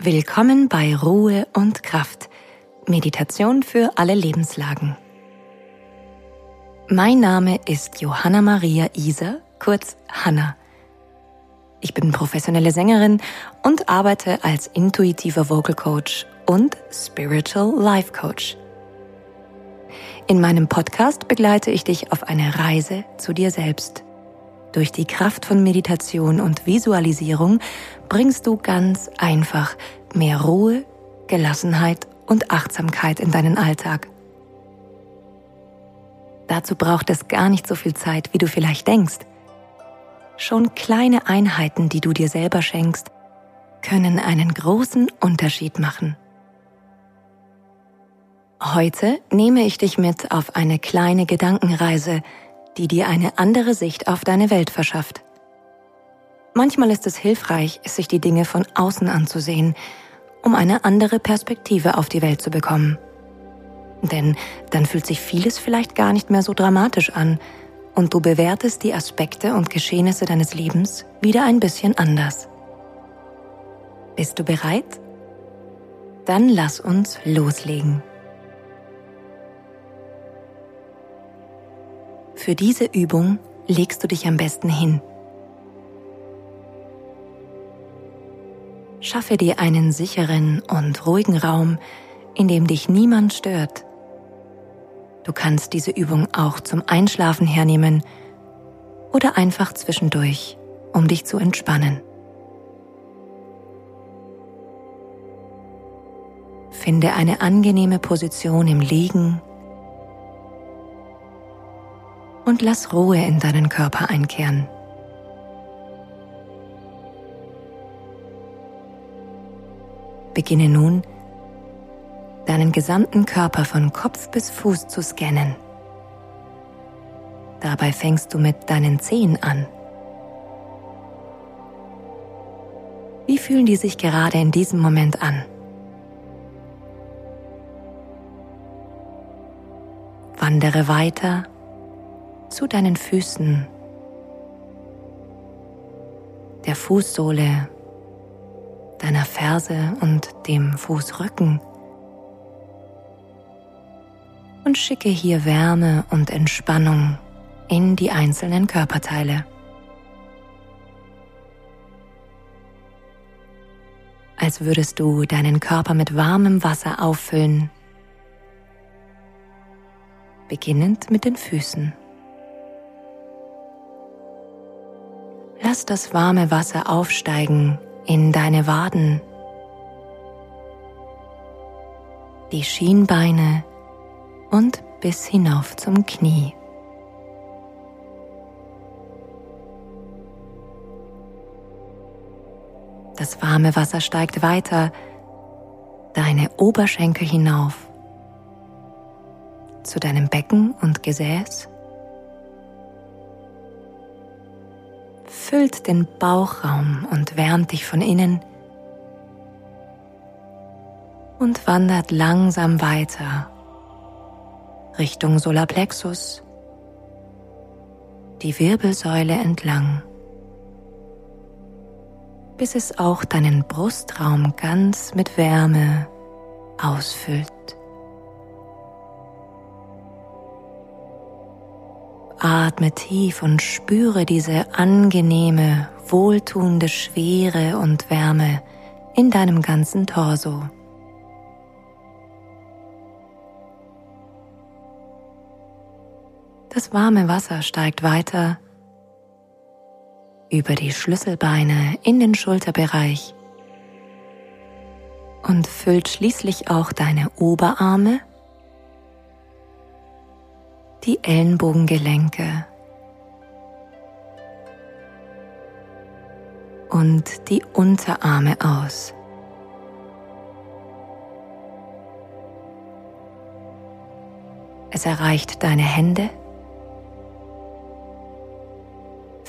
Willkommen bei Ruhe und Kraft. Meditation für alle Lebenslagen. Mein Name ist Johanna Maria Iser, kurz Hanna. Ich bin professionelle Sängerin und arbeite als intuitiver Vocal Coach und Spiritual Life Coach. In meinem Podcast begleite ich dich auf eine Reise zu dir selbst. Durch die Kraft von Meditation und Visualisierung bringst du ganz einfach mehr Ruhe, Gelassenheit und Achtsamkeit in deinen Alltag. Dazu braucht es gar nicht so viel Zeit, wie du vielleicht denkst. Schon kleine Einheiten, die du dir selber schenkst, können einen großen Unterschied machen. Heute nehme ich dich mit auf eine kleine Gedankenreise, die dir eine andere Sicht auf deine Welt verschafft. Manchmal ist es hilfreich, sich die Dinge von außen anzusehen, um eine andere Perspektive auf die Welt zu bekommen. Denn dann fühlt sich vieles vielleicht gar nicht mehr so dramatisch an und du bewertest die Aspekte und Geschehnisse deines Lebens wieder ein bisschen anders. Bist du bereit? Dann lass uns loslegen. Für diese Übung legst du dich am besten hin. Schaffe dir einen sicheren und ruhigen Raum, in dem dich niemand stört. Du kannst diese Übung auch zum Einschlafen hernehmen oder einfach zwischendurch, um dich zu entspannen. Finde eine angenehme Position im Liegen und lass Ruhe in deinen Körper einkehren. Beginne nun, deinen gesamten Körper von Kopf bis Fuß zu scannen. Dabei fängst du mit deinen Zehen an. Wie fühlen die sich gerade in diesem Moment an? Wandere weiter zu deinen Füßen, der Fußsohle deiner Ferse und dem Fußrücken und schicke hier Wärme und Entspannung in die einzelnen Körperteile. Als würdest du deinen Körper mit warmem Wasser auffüllen, beginnend mit den Füßen. Lass das warme Wasser aufsteigen in deine Waden, die Schienbeine und bis hinauf zum Knie. Das warme Wasser steigt weiter deine Oberschenkel hinauf zu deinem Becken und Gesäß füllt den Bauchraum und wärmt dich von innen und wandert langsam weiter Richtung Solarplexus, die Wirbelsäule entlang, bis es auch deinen Brustraum ganz mit Wärme ausfüllt. Atme tief und spüre diese angenehme, wohltuende Schwere und Wärme in deinem ganzen Torso. Das warme Wasser steigt weiter über die Schlüsselbeine in den Schulterbereich und füllt schließlich auch deine Oberarme die Ellenbogengelenke und die Unterarme aus. Es erreicht deine Hände,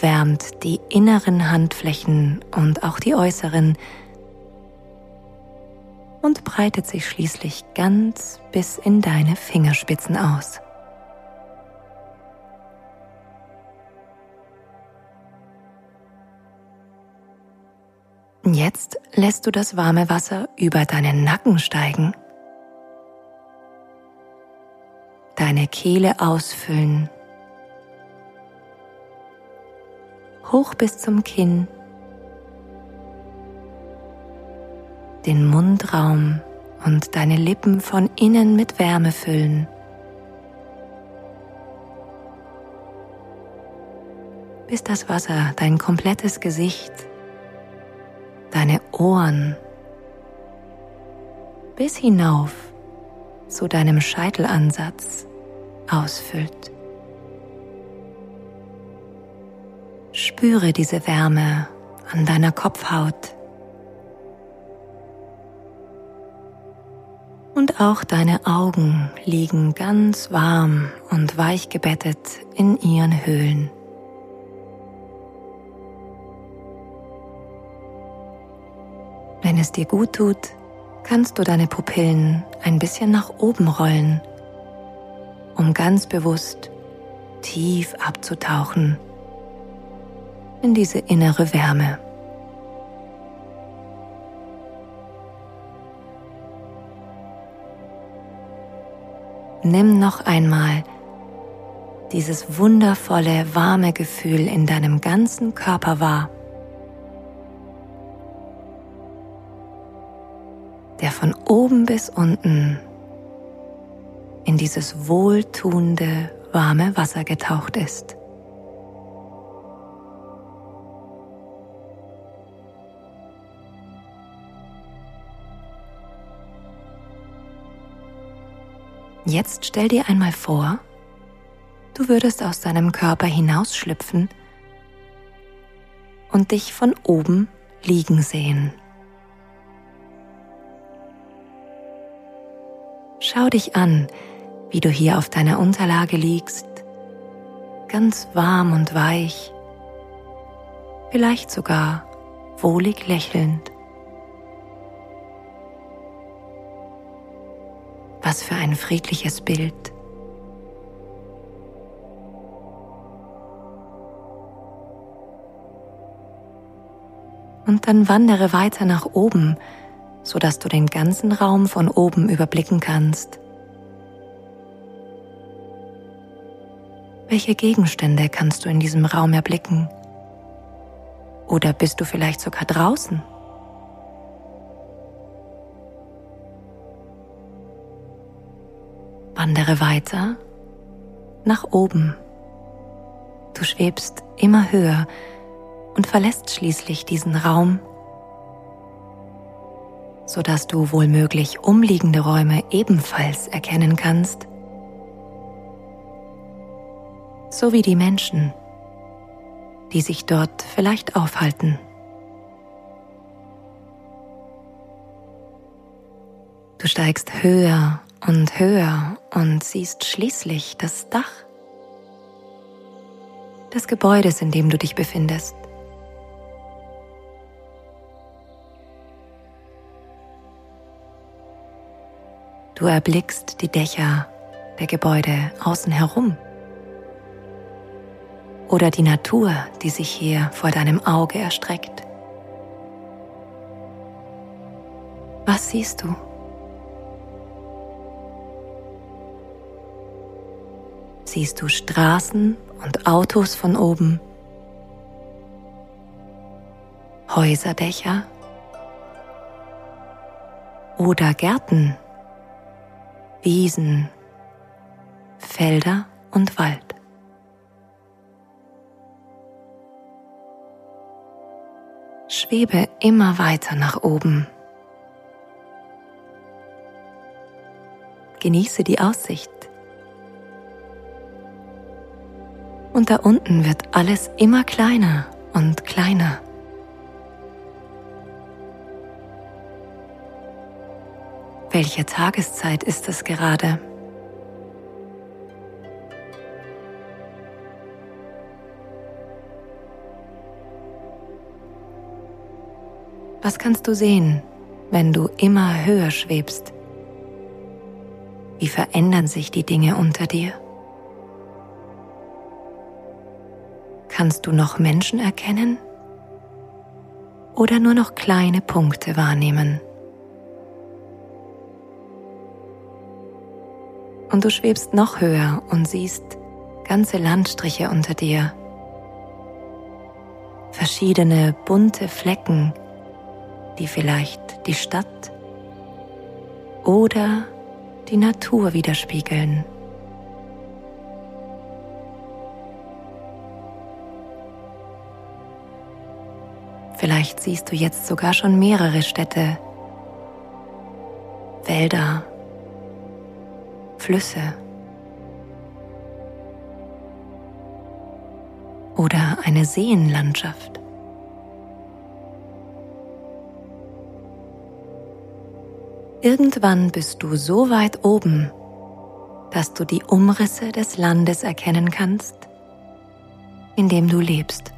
wärmt die inneren Handflächen und auch die äußeren und breitet sich schließlich ganz bis in deine Fingerspitzen aus. Jetzt lässt du das warme Wasser über deinen Nacken steigen, deine Kehle ausfüllen, hoch bis zum Kinn, den Mundraum und deine Lippen von innen mit Wärme füllen. bis das Wasser dein komplettes Gesicht, deine Ohren bis hinauf zu deinem Scheitelansatz ausfüllt. Spüre diese Wärme an deiner Kopfhaut. Und auch deine Augen liegen ganz warm und weich gebettet in ihren Höhlen. Wenn es dir gut tut, kannst du deine Pupillen ein bisschen nach oben rollen, um ganz bewusst tief abzutauchen in diese innere Wärme. Nimm noch einmal dieses wundervolle, warme Gefühl in deinem ganzen Körper wahr. Der von oben bis unten in dieses wohltuende, warme Wasser getaucht ist. Jetzt stell dir einmal vor, du würdest aus deinem Körper hinausschlüpfen und dich von oben liegen sehen. Schau dich an, wie du hier auf deiner Unterlage liegst, ganz warm und weich, vielleicht sogar wohlig lächelnd. Was für ein friedliches Bild. Und dann wandere weiter nach oben sodass du den ganzen Raum von oben überblicken kannst. Welche Gegenstände kannst du in diesem Raum erblicken? Oder bist du vielleicht sogar draußen? Wandere weiter nach oben. Du schwebst immer höher und verlässt schließlich diesen Raum sodass du wohlmöglich umliegende Räume ebenfalls erkennen kannst, sowie die Menschen, die sich dort vielleicht aufhalten. Du steigst höher und höher und siehst schließlich das Dach des Gebäudes, in dem du dich befindest. Du erblickst die Dächer der Gebäude außen herum oder die Natur, die sich hier vor deinem Auge erstreckt. Was siehst du? Siehst du Straßen und Autos von oben? Häuserdächer? Oder Gärten Wiesen, Felder und Wald. Schwebe immer weiter nach oben. Genieße die Aussicht. Und da unten wird alles immer kleiner und kleiner. Welche Tageszeit ist es gerade? Was kannst du sehen, wenn du immer höher schwebst? Wie verändern sich die Dinge unter dir? Kannst du noch Menschen erkennen? oder nur noch kleine Punkte wahrnehmen. Und du schwebst noch höher und siehst ganze Landstriche unter dir. Verschiedene bunte Flecken, die vielleicht die Stadt oder die Natur widerspiegeln. Vielleicht siehst du jetzt sogar schon mehrere Städte, Wälder, Flüsse oder eine Seenlandschaft. Irgendwann bist du so weit oben, dass du die Umrisse des Landes erkennen kannst, in dem du lebst.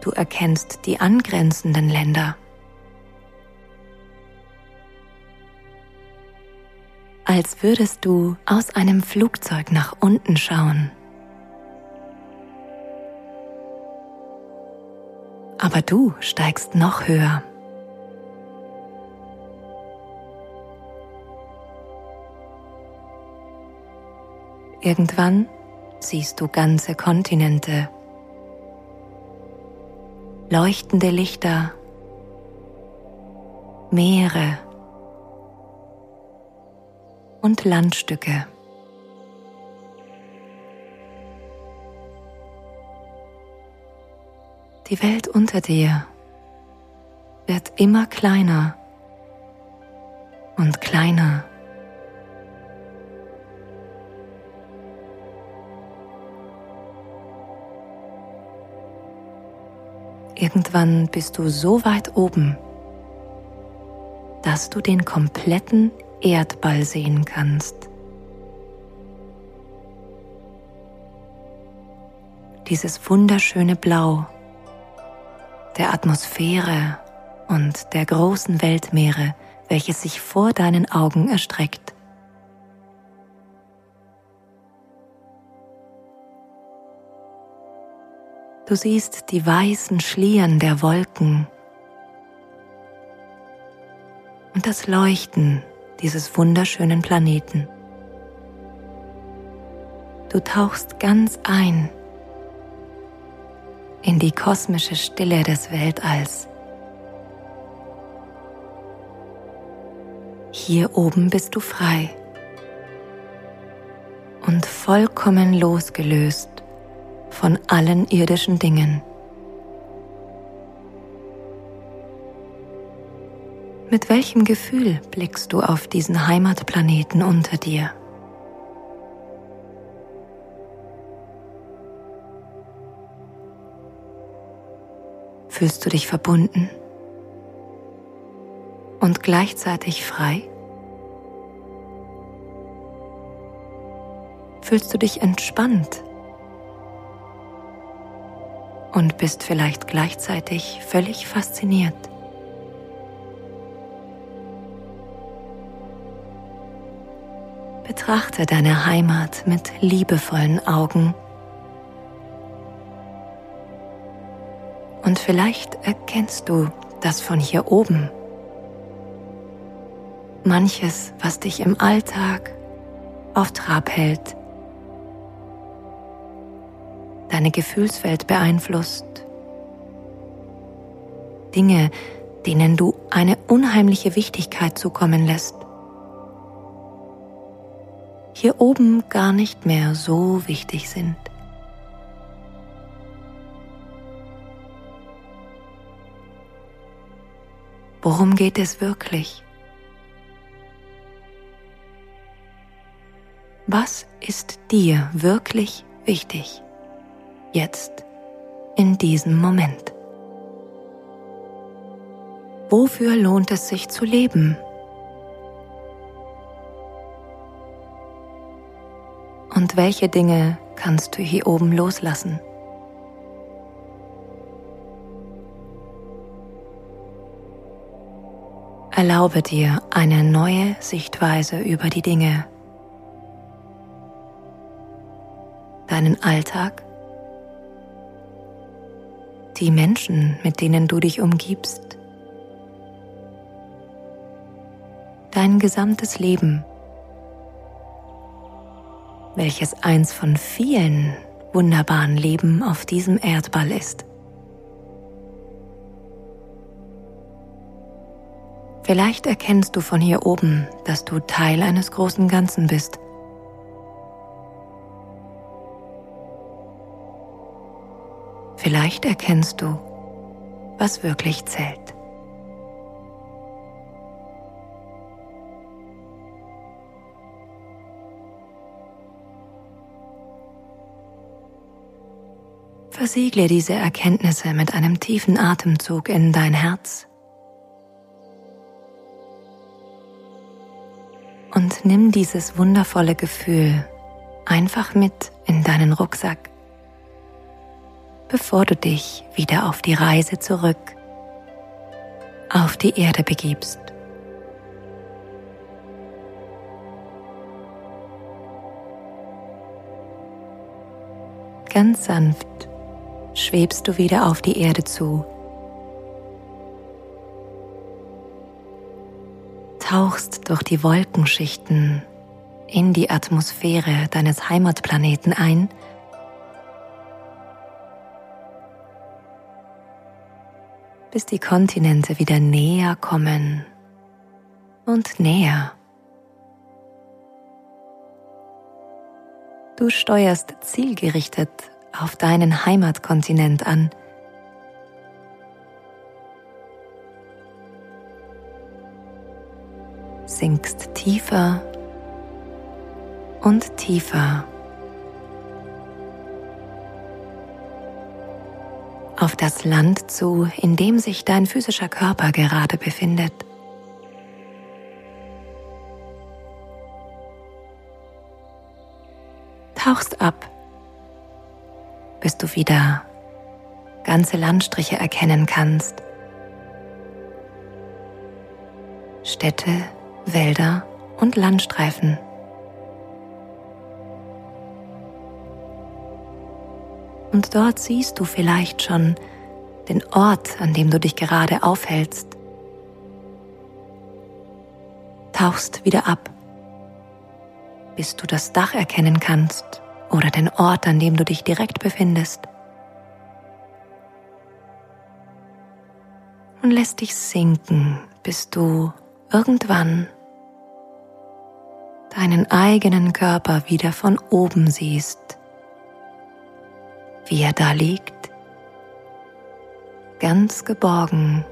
Du erkennst die angrenzenden Länder. Als würdest du aus einem Flugzeug nach unten schauen. Aber du steigst noch höher. Irgendwann siehst du ganze Kontinente leuchtende Lichter, Meere und Landstücke. Die Welt unter dir wird immer kleiner und kleiner. Irgendwann bist du so weit oben, dass du den kompletten Erdball sehen kannst. Dieses wunderschöne Blau der Atmosphäre und der großen Weltmeere, welches sich vor deinen Augen erstreckt. Du siehst die weißen Schlieren der Wolken und das Leuchten dieses wunderschönen Planeten. Du tauchst ganz ein in die kosmische Stille des Weltalls. Hier oben bist du frei und vollkommen losgelöst von allen irdischen Dingen. Mit welchem Gefühl blickst du auf diesen Heimatplaneten unter dir? Fühlst du dich verbunden und gleichzeitig frei? Fühlst du dich entspannt und bist vielleicht gleichzeitig völlig fasziniert. Betrachte deine Heimat mit liebevollen Augen und vielleicht erkennst du das von hier oben. Manches, was dich im Alltag auf Trab hält, deine Gefühlswelt beeinflusst. Dinge, denen du eine unheimliche Wichtigkeit zukommen lässt. Hier oben gar nicht mehr so wichtig sind. Worum geht es wirklich? Was ist dir wirklich wichtig? jetzt, in diesem Moment. Wofür lohnt es sich zu leben? Und welche Dinge kannst du hier oben loslassen? Erlaube dir eine neue Sichtweise über die Dinge, deinen Alltag. Die Menschen, mit denen du dich umgibst, dein gesamtes Leben, welches eins von vielen wunderbaren Leben auf diesem Erdball ist. Vielleicht erkennst du von hier oben, dass du Teil eines großen Ganzen bist. Vielleicht erkennst du, was wirklich zählt. Versiegle diese Erkenntnisse mit einem tiefen Atemzug in dein Herz und nimm dieses wundervolle Gefühl einfach mit in deinen Rucksack, bevor du dich wieder auf die Reise zurück auf die Erde begibst. Ganz sanft schwebst du wieder auf die Erde zu tauchst durch die Wolkenschichten in die Atmosphäre deines Heimatplaneten ein bis die Kontinente wieder näher kommen und näher. Du steuerst zielgerichtet auf deinen Heimatkontinent an sinkst tiefer und tiefer auf das Land zu, in dem sich dein physischer Körper gerade befindet. Tauchst ab, bis du wieder ganze Landstriche erkennen kannst. Städte, Wälder und Landstreifen. Und dort siehst du vielleicht schon den Ort, an dem du dich gerade aufhältst. Tauchst wieder ab, bis du das Dach erkennen kannst oder den Ort, an dem du dich direkt befindest. Und lässt dich sinken, bis du irgendwann deinen eigenen Körper wieder von oben siehst, wie er da liegt, ganz geborgen.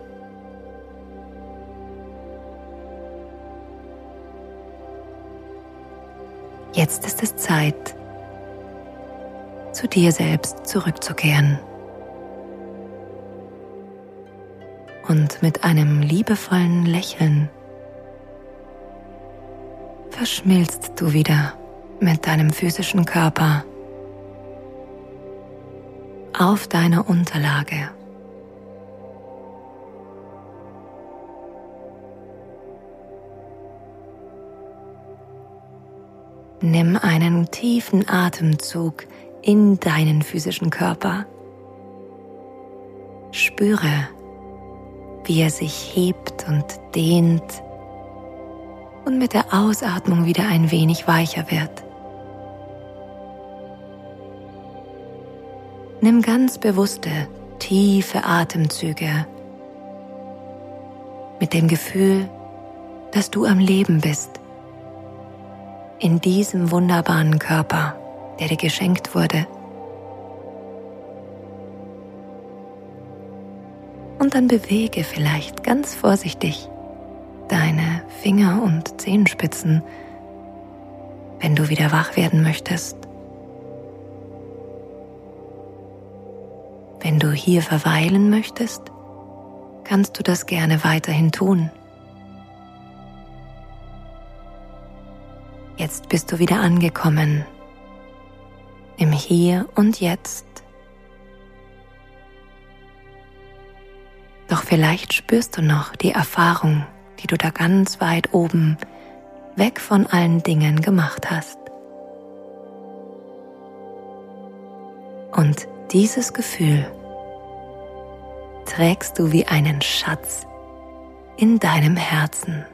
Jetzt ist es Zeit, zu dir selbst zurückzukehren. Und mit einem liebevollen Lächeln verschmilzt du wieder mit deinem physischen Körper auf deiner Unterlage. Nimm einen tiefen Atemzug in deinen physischen Körper. Spüre, wie er sich hebt und dehnt und mit der Ausatmung wieder ein wenig weicher wird. Nimm ganz bewusste, tiefe Atemzüge mit dem Gefühl, dass du am Leben bist, in diesem wunderbaren Körper, der dir geschenkt wurde. Und dann bewege vielleicht ganz vorsichtig deine Finger und Zehenspitzen, wenn du wieder wach werden möchtest. Wenn du hier verweilen möchtest, kannst du das gerne weiterhin tun. Jetzt bist du wieder angekommen im Hier und Jetzt. Doch vielleicht spürst du noch die Erfahrung die du da ganz weit oben weg von allen Dingen gemacht hast. Und dieses Gefühl trägst du wie einen Schatz in deinem Herzen.